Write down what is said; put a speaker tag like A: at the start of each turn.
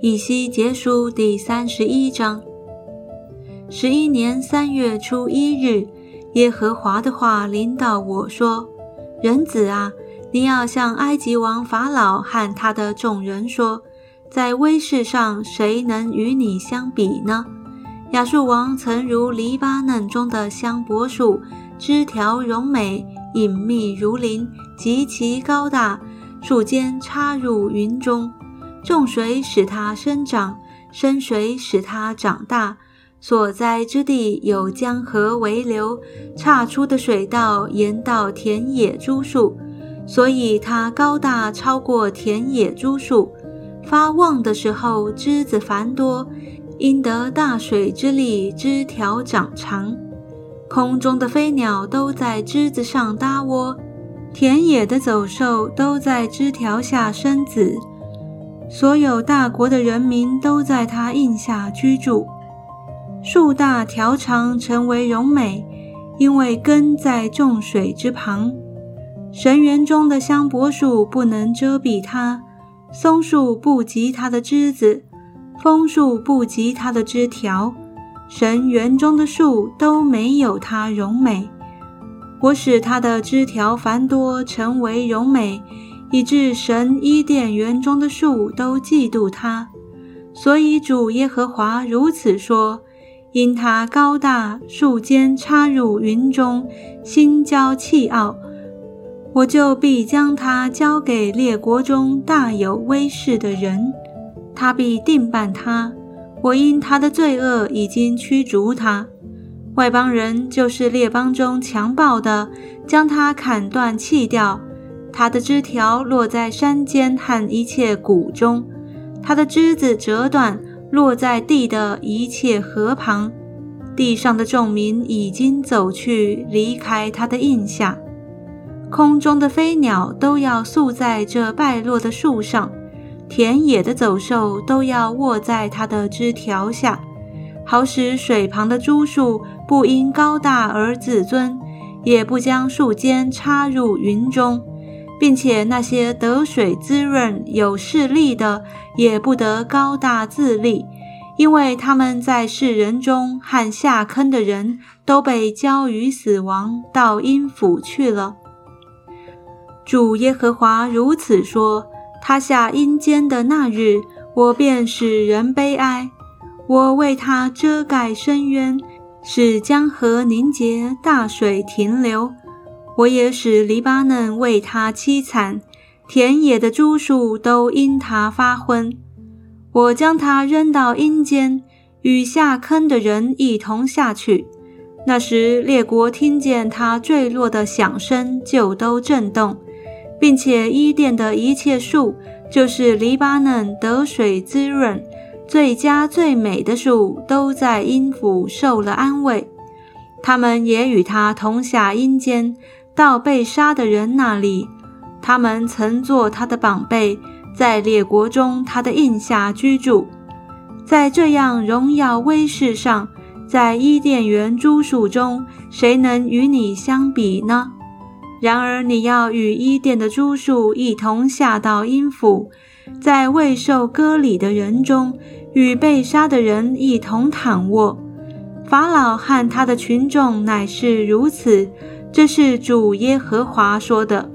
A: 以西结书第三十一章。十一年三月初一日，耶和华的话临到我说：“人子啊，你要向埃及王法老和他的众人说，在威势上谁能与你相比呢？亚述王曾如黎巴嫩中的香柏树，枝条荣美，隐秘如林，极其高大，树尖插入云中。”种水使它生长，深水使它长大。所在之地有江河为流，岔出的水道沿到田野株树，所以它高大超过田野株树。发旺的时候，枝子繁多，因得大水之力，枝条长长。空中的飞鸟都在枝子上搭窝，田野的走兽都在枝条下生子。所有大国的人民都在它印下居住，树大条长，成为荣美，因为根在众水之旁。神园中的香柏树不能遮蔽它，松树不及它的枝子，枫树不及它的枝条。神园中的树都没有它荣美。我使它的枝条繁多，成为荣美。以致神伊甸园中的树都嫉妒他，所以主耶和华如此说：因他高大，树尖插入云中，心骄气傲，我就必将他交给列国中大有威势的人，他必定办他。我因他的罪恶已经驱逐他，外邦人就是列邦中强暴的，将他砍断弃掉。它的枝条落在山间和一切谷中，它的枝子折断，落在地的一切河旁。地上的众民已经走去，离开它的印下。空中的飞鸟都要宿在这败落的树上，田野的走兽都要卧在它的枝条下，好使水旁的株树不因高大而自尊，也不将树尖插入云中。并且那些得水滋润、有势力的，也不得高大自立，因为他们在世人中和下坑的人都被交于死亡，到阴府去了。主耶和华如此说：他下阴间的那日，我便使人悲哀；我为他遮盖深渊，使江河凝结，大水停留。我也使黎巴嫩为他凄惨，田野的株树都因他发昏。我将他扔到阴间，与下坑的人一同下去。那时列国听见他坠落的响声，就都震动，并且伊甸的一切树，就是黎巴嫩得水滋润、最佳最美的树，都在阴府受了安慰。他们也与他同下阴间。到被杀的人那里，他们曾做他的宝贝，在列国中他的印下居住。在这样荣耀威势上，在伊甸园诸树中，谁能与你相比呢？然而你要与伊甸的诸树一同下到阴府，在未受割礼的人中，与被杀的人一同躺卧。法老和他的群众乃是如此。这是主耶和华说的。